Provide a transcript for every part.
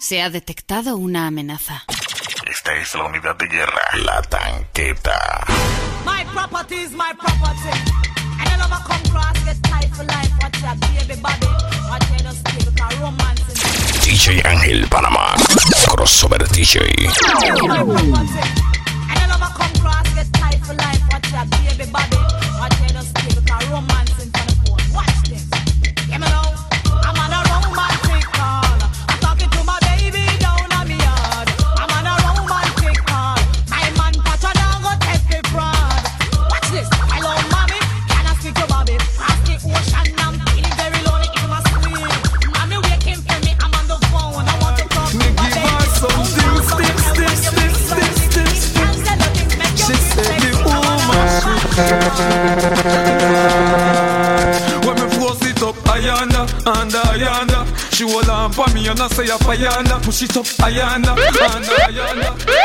Se ha detectado una amenaza. Esta es la unidad de guerra, la tanqueta. My property is my property. And I never come cross get tight for life. Watch that baby body. Watch just because romance is DJ Ángel Panamá. Crossover DJ. my property. And I never come cross get tight for life. Watch that baby body. Watch just because romance in phone. Watch this. When me force it up, I yonder and I yonder. She will lamp on me and I say up I yonder. Push it up, I yonder and I.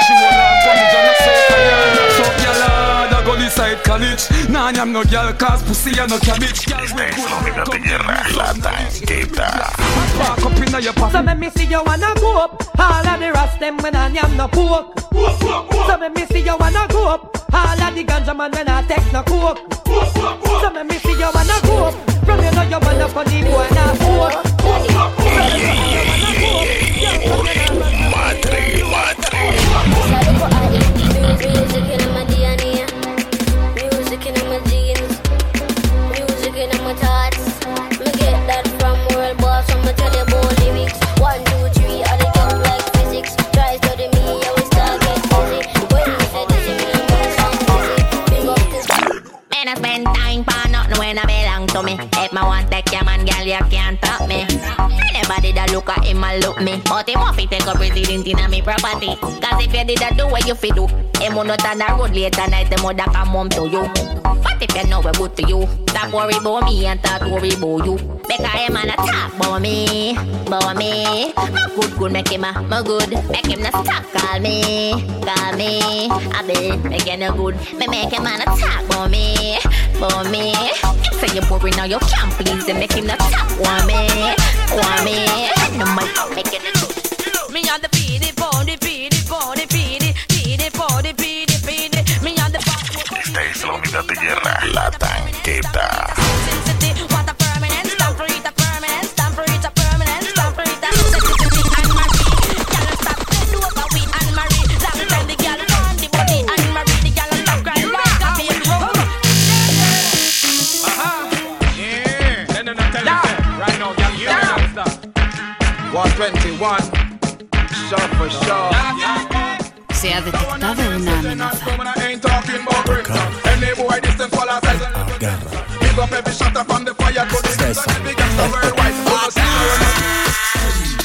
She will lamp on me and I say I yonder. So yalla. Uh, hard, I go inside college Nah, I'm no gyal cause pussy and no cabbage Gyal Esta we es good, la unidad de guerra, la tanqueta. Back up inna your So pocket let me see you wanna go up. All of the rest them when I am no poke. So let me see you wanna go up. All of the ganja man when I take no coke. So let me see you wanna go up. From you know you wanna funny boy na poke. Madre, madre. To me. If I want take your man, girl, you can't stop me. Anybody that look at him, I look me. But him want to take a president in me property. Cause if you did that, do what you fi do. Him will not on the road later night, him would come home to you. But if you know what good to you, stop worry about me and start worry about you. Because him and talk about me, about me. My good, good, make him a, my good. Make him not stop, call me, call me. I be making a good. Me make him and talk about me, about me. Say you boring now, you can't please him. Make him not talk, want me, want me. No making good. Me on the PD, body, PD, body, PD, PD, body, PD, PD. Me on the Esta es la unidad de guerra, la tanqueta. Se ha detectado una amenaza.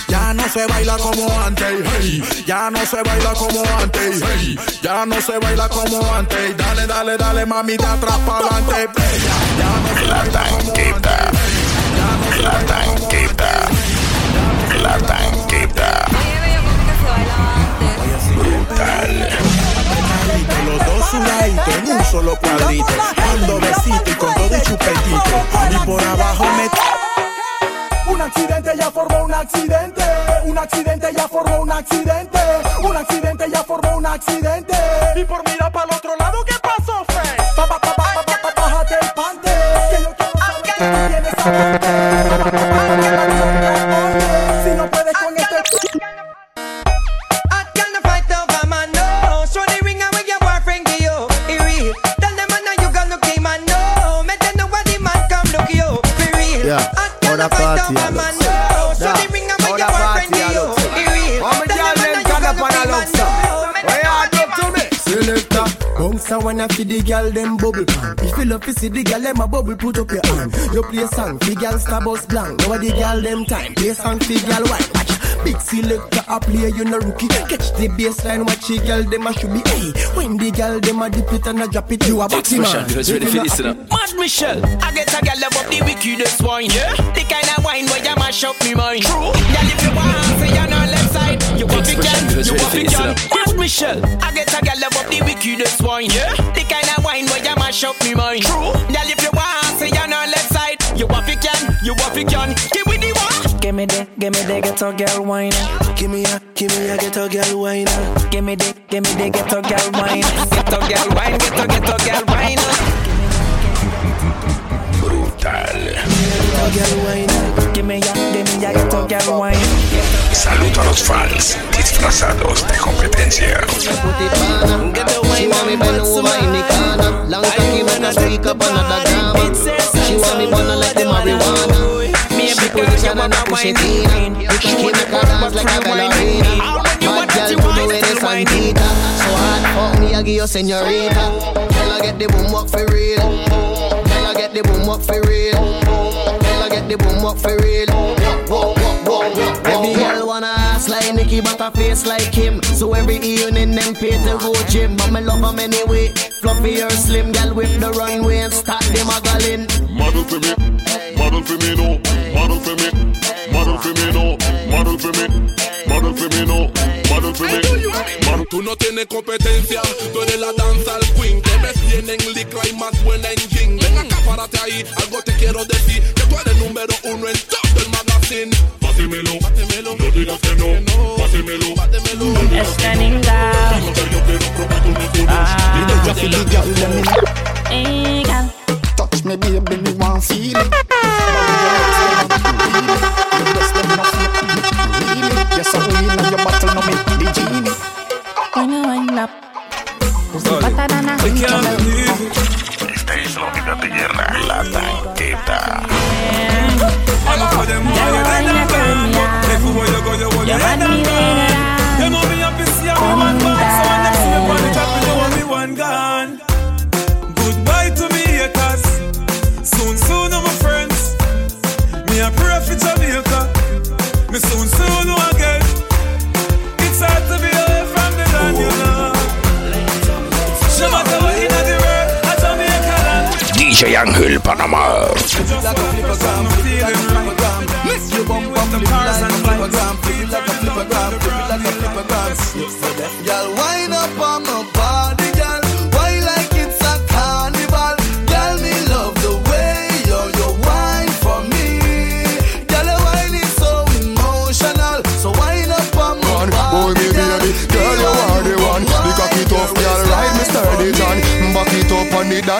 Ya no se baila como antes, hey. ya no se baila como antes, hey. ya no se baila como antes. Dale, dale, dale, mami, de atrás para adelante. Ya no se La baila como antes, ya no se La baila como tanqueta. Los dos un solo cuadrito, besito y con todo y chupetito. Y por abajo me Un accidente ya formó un accidente. Un accidente ya formó un accidente. Un accidente ya formó un accidente. Y por mirar para el otro lado, ¿qué pasó, Fred? Pa, pa, pa, bájate el pante. Que yo quiero saber que tú tienes amante. Wanna see the girl them bubble pan. If you love to see the girl them a bubble, put up your hand. You play song, the girl star bus blank. Now the girl them time. Play song, the girl white. Watch. Big selector a play, you no rookie. Catch the baseline, watch the girl them a should be. Hey, when the girl them a dip it and a drop it, you a boxy man. ready for this, you know. Mad Michelle, I get a gal above the wickedest wine. Yeah, the kind of wine where you mash up me mind. True, gal if you want, say you're on left side, you want to Expression, can, ready you for want to this, you can. know. Mad Michelle, I get a gal above the wickedest wine. Yeah, the kind of wine where you mash up me mind. True, gal if you want, say you're on left side, you want to can, you want to can. Me the. Give me the, ghetto girl wine. Give me a, give me a ghetto girl wine. Give me the, give me the ghetto girl wine. Ghetto girl wine, ghetto ghetto girl wine. Brutal. Ghetto girl wine. Give me a, give me a ghetto girl wine. Saludo a los fans disfrazados de competencia. She want me bend over in the corner. Long time you make her speak up another grammar. She want me burn her like the marijuana. She position and I push it in. You can keep her dance like a ballerina. Bad girl to the way they sandita. So hot, fuck me, I give you señorita. Girl, I get the boom up for real. Girl, I get the boom up for real. Girl, I get the boom up for real. Like Nicki, but a face like him. So every evening them pay to go gym. But me love anyway. Fluffy or slim, girl whip the runway and start them a gallin'. Model for me, model for me, no. Model for me, model for me, no. Model for me, model for me, no. Model for me. Man, tú no tienes competencia, tú eres la danza al queen. Te ves bien en licra y más buena en jean. Ven acá, párate ahí, algo te quiero decir. Que tú eres número uno en todo el magazine. Pátemelo, no digas que no. Pátemelo, es que linda. Hey, girl. Touch me, baby, me want feel it. Yes, I will. DJ Ángel Panamá. Miss you bump up the cars and bikes. Feel like a flipper gram, feel like a flipper gram. Girl, wind up on my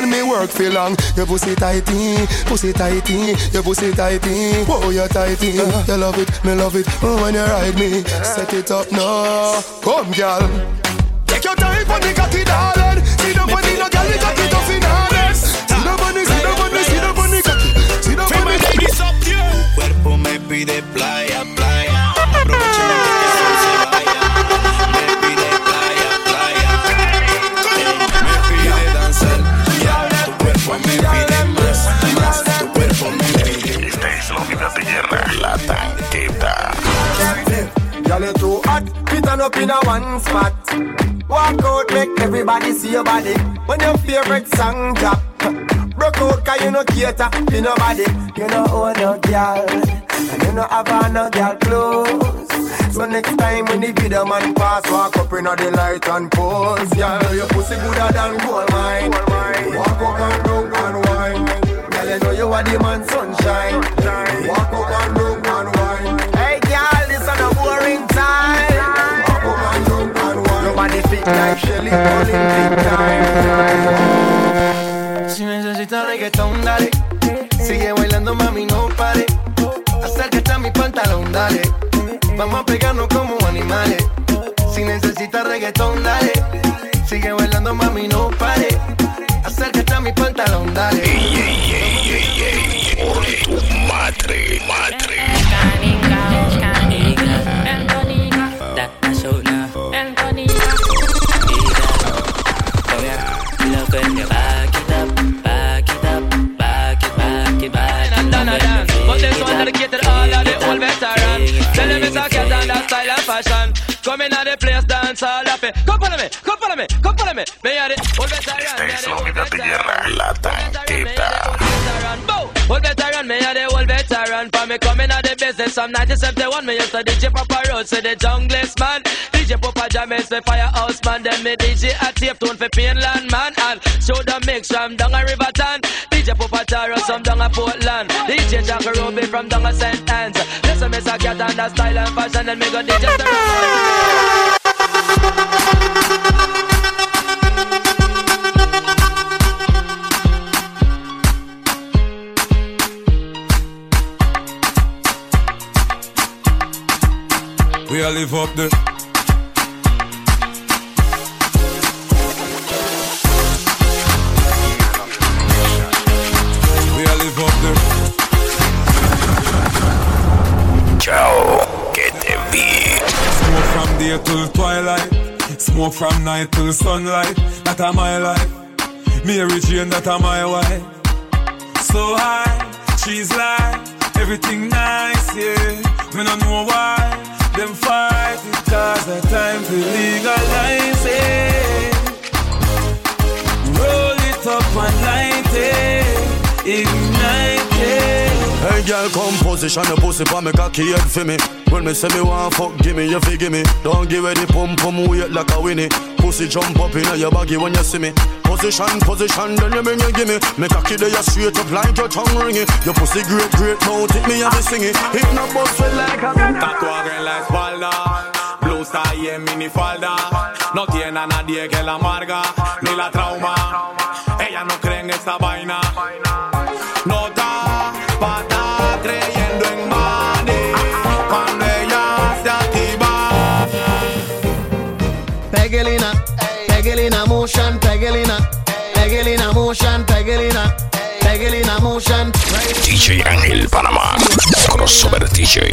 and me work for long. Your pussy tighty, pussy tighty, your pussy tighty. Oh, you tighty. You love it, me love it. Oh, when you ride me, set it up now. Come, girl. Take your time on the cocky, darling. See the money, no girl, the cocky tough in harness. See the money, see the money, see the money, cocky. See the money. Cuerpo me pide playa, playa. Up in a one spot. Walk out, make everybody see your body. When your favorite song drop, broke out, cause you no cater to nobody. You know own no girl, and you no have on no girl clothes. So next time when the video man pass, walk up in the light and pose. Girl, your pussy gooder than gold mine. Walk up and down and wine. Girl, you know you are the man sunshine. Walk up and down and wine. Time. Si necesitas reggaetón, dale. Sigue bailando, mami, no pare. Acércate a mi pantalón, dale. Vamos a pegarnos como animales. Si necesitas reggaetón, dale. Sigue bailando, mami, no pare. Acércate a mi pantalón, dale. Ey, ey, ey, ey, ey. Por tu madre, madre. But dance all happy. Come follow me, come follow me, come follow me. Me the old. Esta es la unidad de guerra, la tanqueta. Old veteran, me are the old veteran. For me coming out the business from 1971, me used to DJ Papa Road, say the junglist man. DJ Papa James, me firehouse man. Then me DJ a tape tune for Painland man. And show the mix from down a Riverton. DJ DJ Pupataro, some down at Portland. DJ Jack Ruby from down at St. Anne's. Listen, Miss Cat and that style and fashion, and me go DJ We sunlight. That a my life. Mary Jane, that a my wife. So high, she's like everything nice, yeah. Me no know why them fight it cause the time to legalize it. Hey girl, come position your pussy pa me cocky head for me. When me say me want fuck, give me you fi give me. Don't give it the pum pum weight like a winnie. Pussy jump up in your baggy when you see me. Position, position, then you bring you give me. Me cocky there you straight up like your tongue ringing. Your pussy great, great, mouth it me have to sing it. Hit no bust feel like a Tatuaje en la espalda, blusa y en minifalda. No tiene a nadie que la amarga ni la trauma. Ella no cree en esa vaina. DJ Ángel Panamá. Crossover DJ.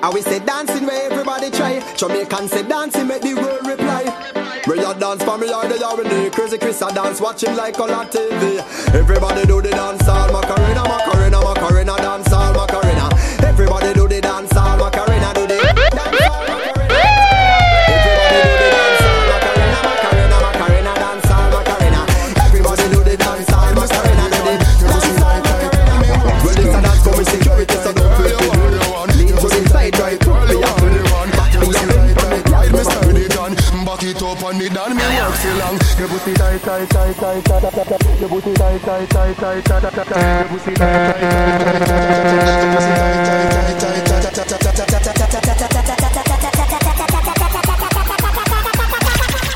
I we say dancing where everybody try. Jamaican say dancing make the world reply. Where you dance for me in the crazy Chris I dance watching like on TV. Everybody do the dance all Macarena, Macarena, Macarena, dance all Macarena. Everybody do the dance pussy tight, tight, tight, tight, tight, tight. Your pussy tight, tight, tight, tight, tight, tight. Your pussy tight, tight, tight, tight, tight.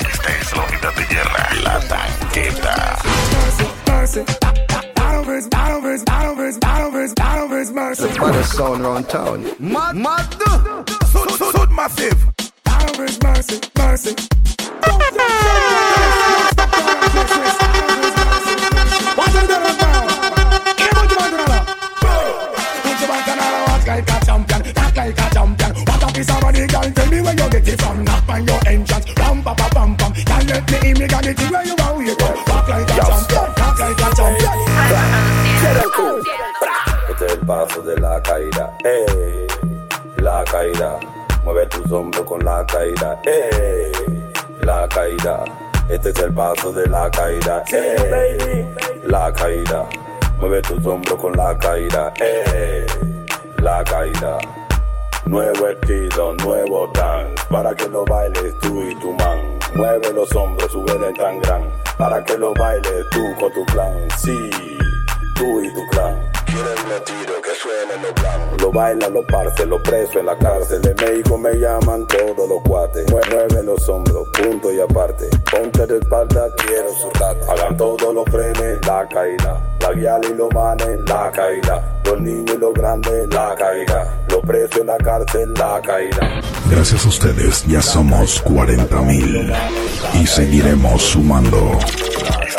Esta es la unidad de guerra, la tanqueta. Mercy, mercy. Look for the sound round town. Mad, mad, dude. Sud, sud, sud, massive. Battle is mercy, mercy. ねえねえねえ el paso de la caída, eh, la caída. Mueve tus hombros con la caída, eh, la caída. Nuevo estilo, nuevo dance, para que lo bailes tú y tu man. Mueve los hombros, sube el tan gran, para que lo bailes tú con tu clan. Sí, tú y tu clan. Quieren tiro que suene los blancos. Lo bailan los parce, los presos en la cárcel. De México me llaman todos los cuates. Mue- Mueve los hombros, punto y aparte. Ponte de espalda, quiero su rata. Hagan todos los frenes, la caída. La guial y los manes, la caída. Los niños y los grandes, la caída. Los presos en la cárcel, la caída. Gracias a ustedes ya somos 40 mil y seguiremos sumando.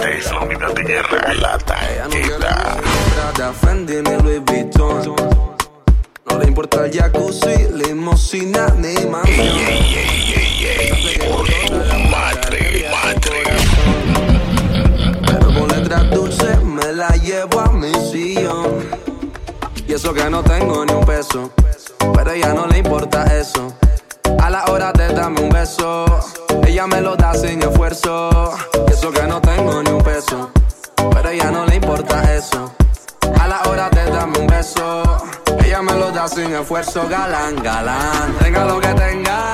Esta es la unidad de guerra. La tanqueta. Prada, Fendi, mi Louis Vuitton. No le importa el jacuzzi, limosina ni mamá. Madre, madre. Pero con letras dulces me la llevo a mi sillón. Y eso que no tengo ni un peso. Pero a ella no le importa eso. A la hora de darme un beso, ella me lo da sin esfuerzo. Y eso que no tengo ni un peso. Pero a ella no le importa eso. A la hora de darme un beso, ella me lo da sin esfuerzo. Galán, galán, tenga lo que tenga.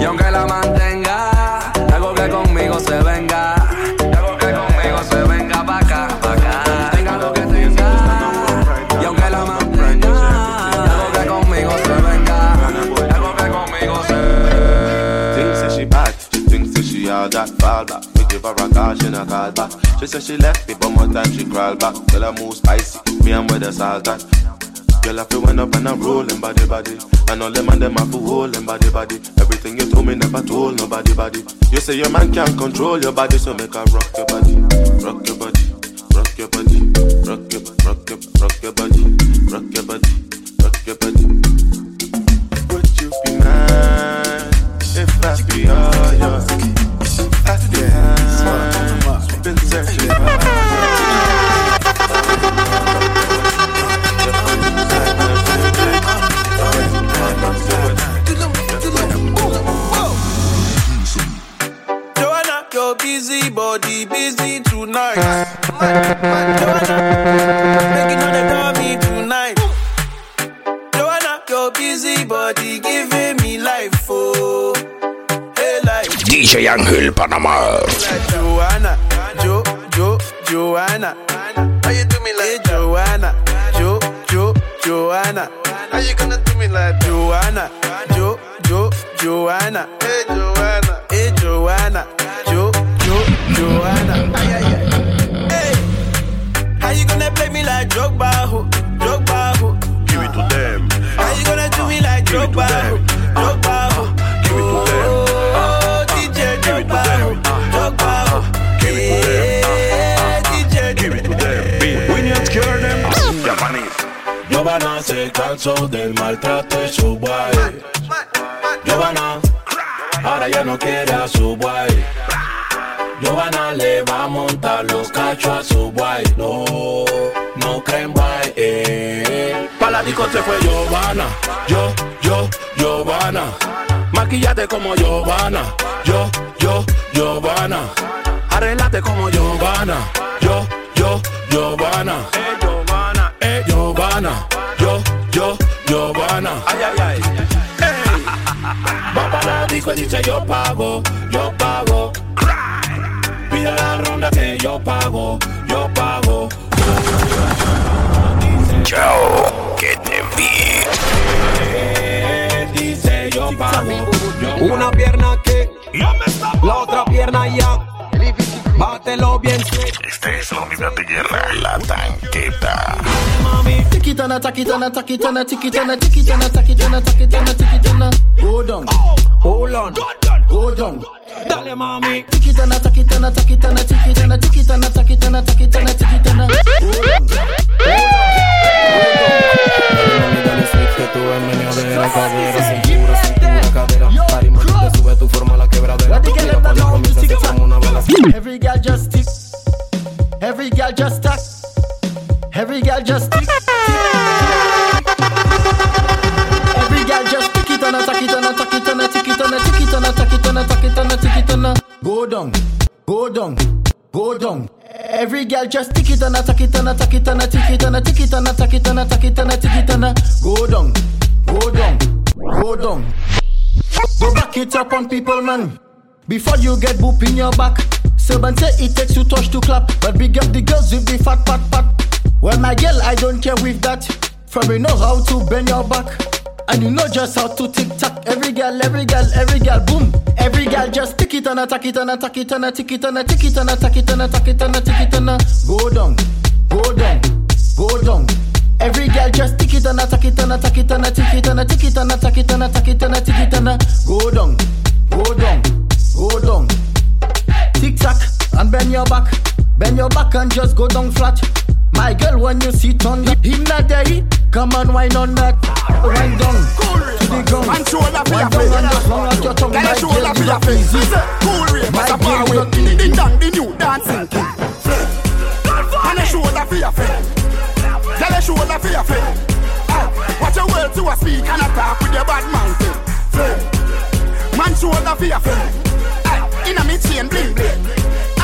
Y aunque la mantenga, hago que conmigo se venga. Back. She said she left me, but more time she crawl back. Tell her move spicy, me and with the salt at. Girl, I feel when up and I'm rolling body body. And all them and them to hold them body body. Everything you told me never told nobody body. You say your man can't control your body, so make her rock your body, rock your body, rock your body, rock your rock your rock your body, rock your body, rock your body. Would you be mine if I be yours? Busy body busy tonight. Joanna, making all the call me tonight. Joanna, your busy body giving me life, oh, hey life. DJ Ángel Panamá. Like Joanna, Jo, Jo, Joanna. How you do me like hey, Joanna, Jo, Jo, Joanna. How you gonna do me like Joanna, Jo, Jo, Joanna. Hey Joanna, hey Joanna, Jo, Jo, Joanna. Ay, ay, ay. Hey, how you gonna play me like Drogba, ho, Drogba, ho? Give it to them. How you gonna do me like Drogba, ho, them. Drogba, ho? Give it to them. Oh, DJ Drogba, ho, Drogba, ho. Give it to them. DJ Give it to them. We need to cure them. Japanese. Giovanna se cansó del maltrato de su guay. Giovanna, ahora ya no quiere a su guay. Giovanna le va a montar los cachos a su guay. No, no creen guay. Eh. Pa' la disco se fue Giovanna. Yo, yo, Giovanna. Maquillate como Giovanna. Yo, yo, Giovanna. Arreglate como Giovanna. Yo, yo, Giovanna. Eh, Giovanna. Eh, Giovanna. Yo, yo, Giovanna. Ay, ay, ay. Va para la disco y dice yo pago, yo pago. Ronda que yo pago, yo pago. Chao, que te vi. Eh, Dice yo pago, Una pierna que, la otra pierna ya. dátelo bien Esta es la unidad de guerra, la tanqueta. Mami, chiquitana, taquitana, taquitana, chiquitana, chiquitana, taquitana, taquitana. Hold on, hold on, hold on. Dale mami. Chiquitana, taquitana, taquitana, chiquitana, chiquitana, taquitana, taquitana, chiquitana. Hold on, hold on. Dale, que tú el niño de la cadera, la quebradera. Mira cuando comienza se forma. Every girl just tick, every girl just tack, every girl just tick. Every girl just tick it and a tack it and a tack it and a tick it and a tick it and a tack it and a tack it and a tick it and a go down, go down, go down. Every girl just tick it and a tack it and a tack it and a tick it and a tick it and a tack it and a tack it and a tick it and a go down, go down, go down. Go back it up on people, man. Before you get boop in your back. Seven say it takes two touch to clap. But big up the girls with the fat pat pat. Well, my girl, I don't care with that. From you know how to bend your back. And you know just how to tick tock. Every girl, every girl, every girl, boom. Every girl just tick it and attack it and attack it and a tick it and a tick it and attack it and attack it and a tick it and go down, go down, go down. Every girl just tick it and attack it and attack it and a tick it and a tick it and attack it and attack it and a tick it and go down, go down, go down. Tick tock and bend your back, bend your back and just go down flat. My girl, when you sit on that, him not there, come on, wine on that, wine down to the ground. And shoulder for Wine your down and just long out your tongue, Girl, my you shoulder girl, you a face. easy. Cool rate, My a girl, you with the the new dancing king. And a shoulder for your face. Girl, a shoulder for your face. Ah, Watch your words to a speak and attack with your bad mind. Man, shoulder for your face. Inna me chain bling bling.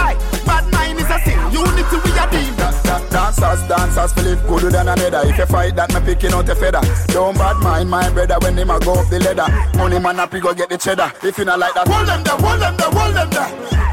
Aye, bad mind is a sin. Unity we a deal. Dancers, dancers, it gooder than another. If you fight that, me picking out a feather. Don't bad mind my brother when him a go up the ladder. Money man up, go get the cheddar. If you not like that, hold them there, hold them there, hold them there.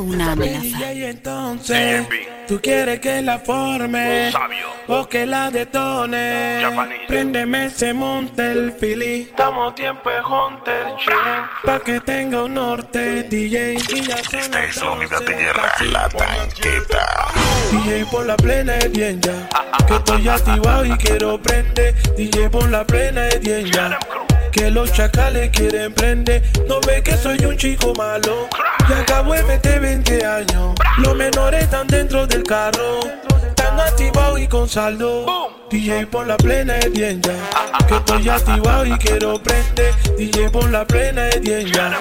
Una amenaza. Tú quieres que la forme o que la detone. Préndeme ese monte el fili. Estamos tiempo de Hunter, pa' que tenga un norte, DJ. Y ya Esta es la unidad de guerra. La tanqueta. DJ por la plena es bien ya. Que estoy activado y quiero prender. DJ por la plena es bien ya. Que los chacales quieren prender. No ve que soy un chico malo. Y acabo de meter 20 años. Los menores están dentro del carro. Están activados y con saldo. DJ por la plena es bien ya. Que estoy activado y quiero prender. DJ por la plena es bien ya.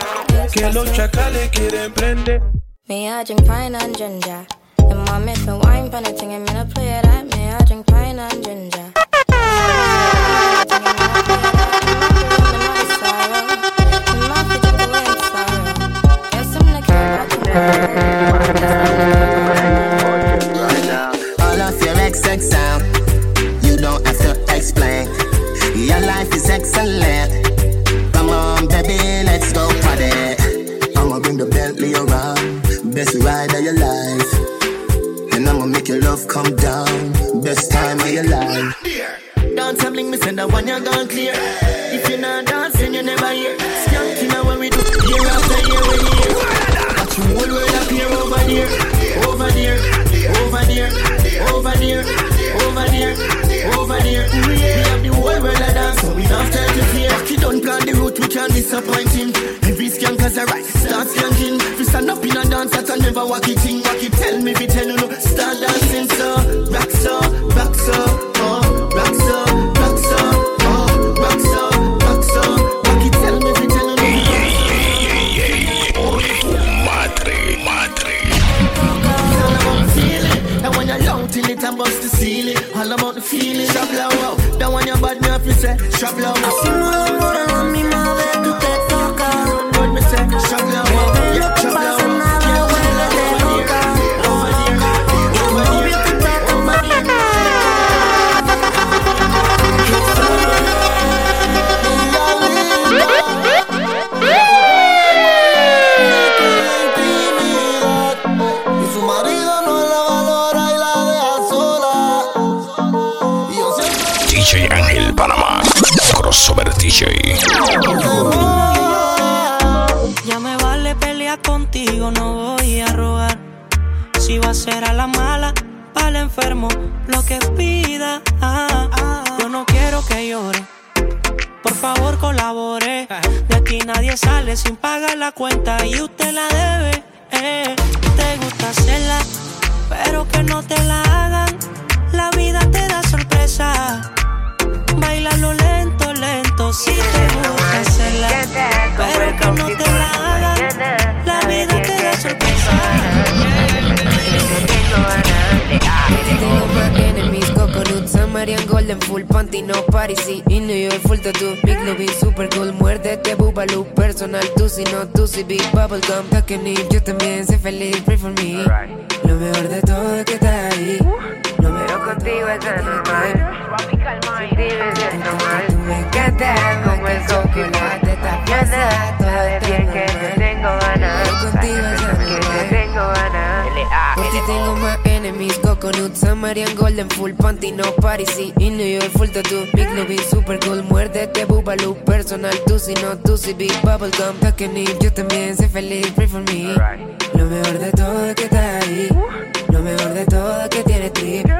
Que los chacales quieren prender. Me I drink pine and ginger. And my myth and wine pan a thing and me no play that. Me I drink pine and ginger. Send you gone clear. If you're not dancing, you never hear. Skanking now what we do. Year after year, we hear. Got you whole world here over there, over there, over there, over there, over there, over there. We have the whole world a dance, so we don't time to fear. Rocky don't plan the route, we can't disappoint him. Every skank has a right, start skanking. You stand up in a dance, that I never walk it in. Walk DJ Ángel Panamá. Crossover DJ. Ya me vale pelear contigo, no voy a rogar. Si va a ser a la mala, al enfermo, lo que pida. Ah. Yo no quiero que llore. Por favor, colabore. De aquí nadie sale sin pagar la cuenta y usted la debe. Eh. Te gusta hacerla, pero que no te la hagan. La vida te da sorpresa. Bailalo lento, lento, si te gusta hacerla. Pero que no te la hagan. La vida te da sorpresa. Enemies, coconut, Samarian Golden, full panty, no party, sí, in New York, full tattoo, big lobby, super cool, muérdete, boobaloo, personal, tú si no, tú si big bubblegum, Takenip, yo también sé feliz, pray for me, lo mejor de todo es que estás ahí, lo mejor contigo es normal, es bien que no tengo ganas, contigo normal, tengo ganas, por ti tengo más enemies, coconut, Samarian Golden, full panty, no sí, in New York, full tattoo, big lobby, super cool, muérdete, boobaloo, personal, tú si no, tú si big bubblegum, Takenip, yo también sé feliz, pray for me, lo mejor de todo es que estás ahí, lo mejor de todo es que tienes trip, tú,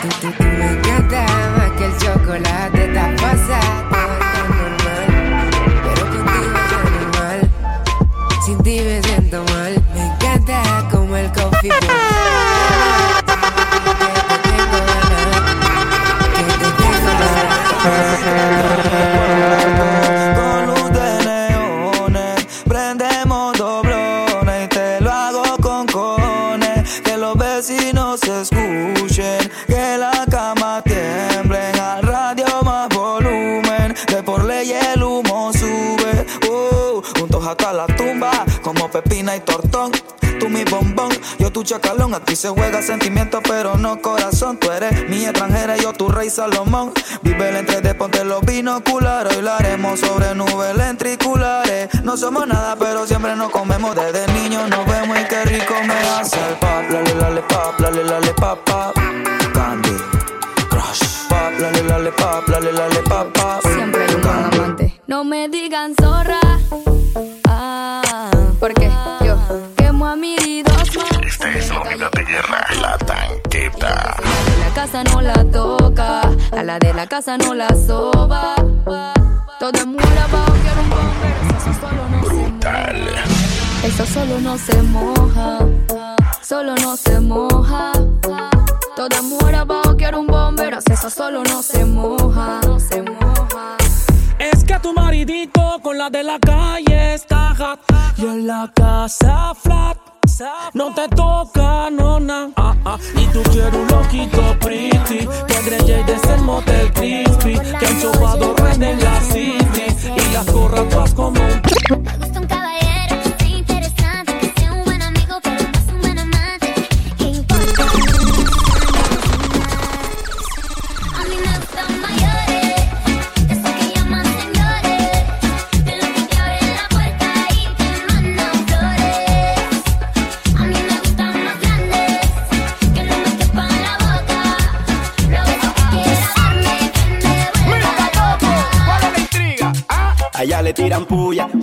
tú, tú, tú me encanta más que el chocolate, esta cosa, Con luz de leones prendemos doblones. Y te lo hago con cojones. Que los vecinos se escuchen. Que la cama tiemble. Al radio más volumen. Que por ley el humo sube. Uh, juntos hasta la tumba. Como Pepina y Tortón tu chacalón. Aquí se juega sentimiento, pero no corazón. Tú eres mi extranjera, yo tu rey Salomón. Vive el entre de ponte los binoculares. Hoy haremos sobre nubes lentriculares. No somos nada, pero siempre nos comemos. Desde niños nos vemos y qué rico me hace el pop. Lale, lale, pop, lale, lale, pop, pop. Candy, crush. Pop, lale, lale, pop, lale, lale, pop, pop. Siempre hay un buen amante. No me digan zorra. Casa no la toca, a la de la casa no la soba. Todo es muy abajo, quiero un bomber, eso solo no Brutal. Eso solo no se moja, solo no se moja. Todo es muy abajo, quiero un bomber, eso solo no se moja, no se moja. Es que tu maridito con la de la calle está hot y en la casa flat. No te toca, nona. Ah, ah. Y tú quieres un loquito de ser motel crispy. Que han chupado red en la city. Y las corras como un.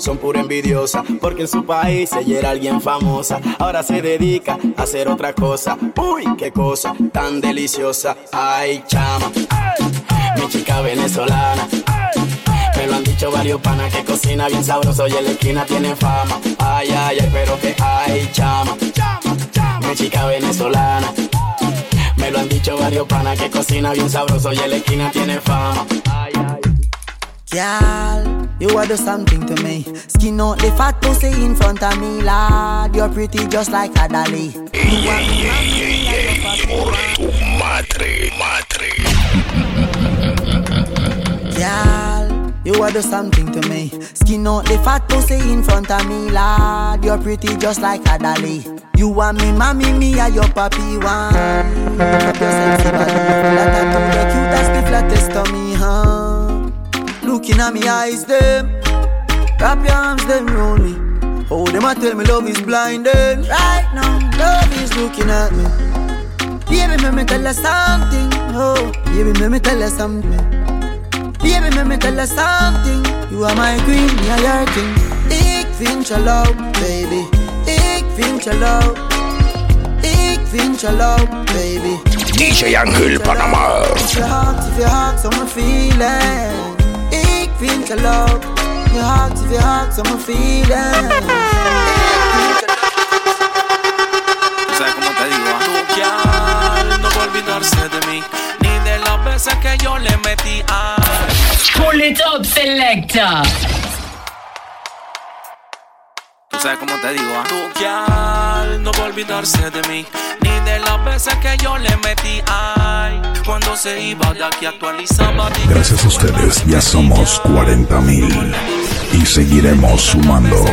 Son pura envidiosa, porque en su país ella era alguien famosa. Ahora se dedica a hacer otra cosa. Uy, qué cosa tan deliciosa. Ay, chama, mi chica venezolana. Me lo han dicho varios panas que cocina bien sabroso y en la esquina tiene fama. Ay, ay, ay, pero que ay, chama, mi chica venezolana. Me lo han dicho varios panas que cocina bien sabroso y en la esquina tiene fama. Girl, you are do something to me. Skin out the fat pussy in front of me, lad. You're pretty just like a dolly. Ey, ey, ey, por tu madre, madre. Girl, you are do something to me. Skin out the fat pussy in front of me, lad. You're pretty just like a dolly. You are me, mommy, me are your papi one. Up your sexy body, that tattoo, the cutest, the flattest me, huh? Looking at me eyes, them. Wrap your arms, them round me. Oh, them a tell me love is blinding. Right now, love is looking at me. Baby, let me tell you something. Oh, baby, let me tell you something. Baby, let me tell you something. You are my queen, me are your king. Ik vind je leuk, baby. Ik vind je leuk. Ik vind je leuk, baby. DJ Ángel Panamá. If your heart, if your heart, so me feeling. Ik vind je leuk. Your heart, if your heart, so me feeling. ¿Sabes cómo te digo? Tu gal no va a olvidarse de mí, ni de las veces que yo le metí a. Pull it up, selector. ¿Tú sabes cómo te digo? ah? Tu gal no va a olvidarse de mí, ni de las veces que yo le metí ay. Cuando se iba de aquí actualizaba. Gracias a ustedes ya somos 40 mil y seguiremos sumando.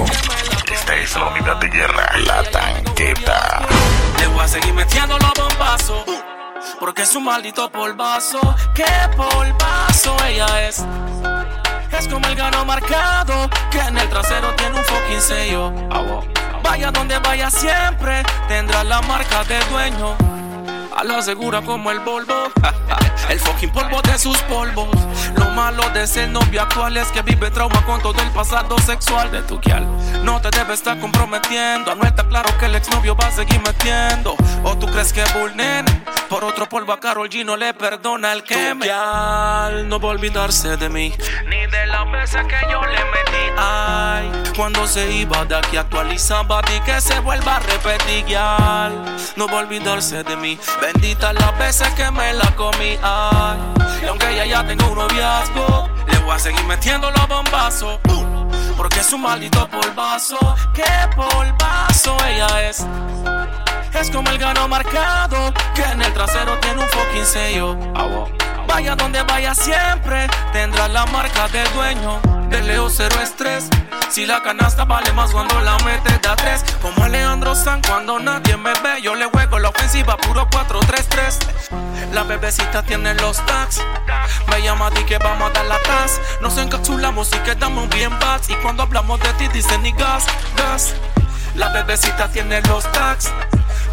Esta es la unidad de guerra, la tanqueta. Le voy a seguir metiendo los bombazos. Porque es un maldito polvazo. ¿Qué polvazo ella es? Es como el gano marcado. Que en el trasero tiene un fucking sello. Vaya donde vaya siempre. Tendrá la marca de dueño. A la segura como el Volvo. El fucking polvo de sus polvos. Lo malo de ser novio actual es que vive trauma con todo el pasado sexual de tu guial. No te debe estar comprometiendo. No está claro que el exnovio va a seguir metiendo. O tú crees que Bulnen por otro polvo a Carol G no le perdona el que me. Guial no va a olvidarse de mí. Ni de las veces que yo le metí. Ay, cuando se iba de aquí actualizaba. Di que se vuelva a repetir. Guial no va a olvidarse de mí. Bendita las veces que me la comí. Ay, y aunque ella ya tenga un noviazgo, le voy a seguir metiendo los bombazos. Porque es un maldito polvazo. ¿Qué polvazo ella es? Es como el gano marcado, que en el trasero tiene un fucking sello. Vaya donde vaya siempre, tendrá la marca de dueño. De Leo cero estrés. Si la canasta vale más cuando la metes de a tres. Como Alejandro San cuando nadie me ve. Yo le juego la ofensiva puro 4-3-3. La bebecita tiene los tags. Me llama di que vamos a dar la tas. Nos encapsulamos y quedamos bien bats. Y cuando hablamos de ti dicen ni gas, gas. La bebecita tiene los tags.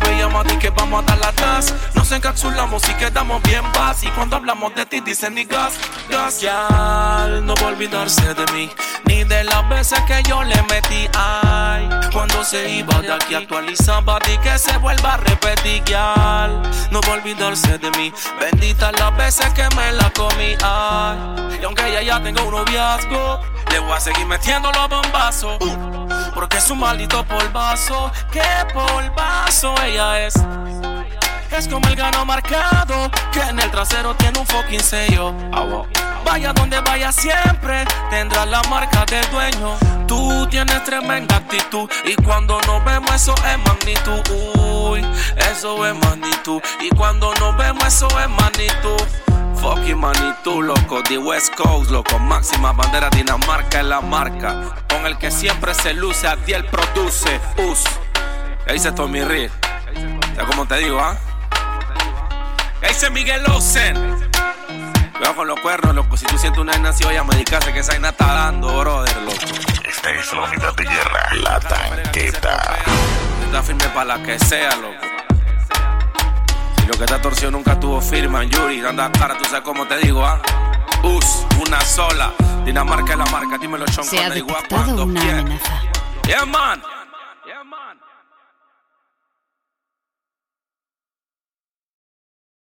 Me llama di que vamos a dar la tas. Nos encapsulamos y quedamos bien bats. Y cuando hablamos de ti dicen ni gas, gas. Ya no va a olvidarse de mí. Ni de las veces que yo le metí. Ay, cuando se iba de aquí actualizaba. Di que se vuelva a repetir. Ya no va a olvidarse de mí. Bendita las veces que me la comí. Ay, y aunque ella ya tenga un noviazgo, le voy a seguir metiendo los bombazos. Porque es un maldito polvazo. ¿Qué polvazo ella es? Es como el gano marcado que en el trasero tiene un fucking sello. Vaya donde vaya siempre tendrá la marca del dueño. Tú tienes tremenda actitud y cuando nos vemos eso es magnitud. Uy, eso es magnitud y cuando nos vemos eso es magnitud. Fucking Manitou, loco, de West Coast, loco, máxima bandera Dinamarca es la marca, con el que siempre se luce, Adiel produce, us. ¿Qué dice Tommy Reed? Ya como te digo, ¿ah? ¿Qué dice Miguel Osen? Cuidado con los cuernos, loco, si tú sientes una nación vaya a medicarse que esa vaina está dando, brother, loco. Esta es la unidad de guerra, la tanqueta. Está firme para la que sea, loco. Lo que está torcido nunca tuvo firma, Yuri, anda cara, tú sabes cómo te digo, ¿ah? Us, una sola. Dinamarca es la marca, dímelo, Sean Se ha detectado una amenaza. Yeah, man.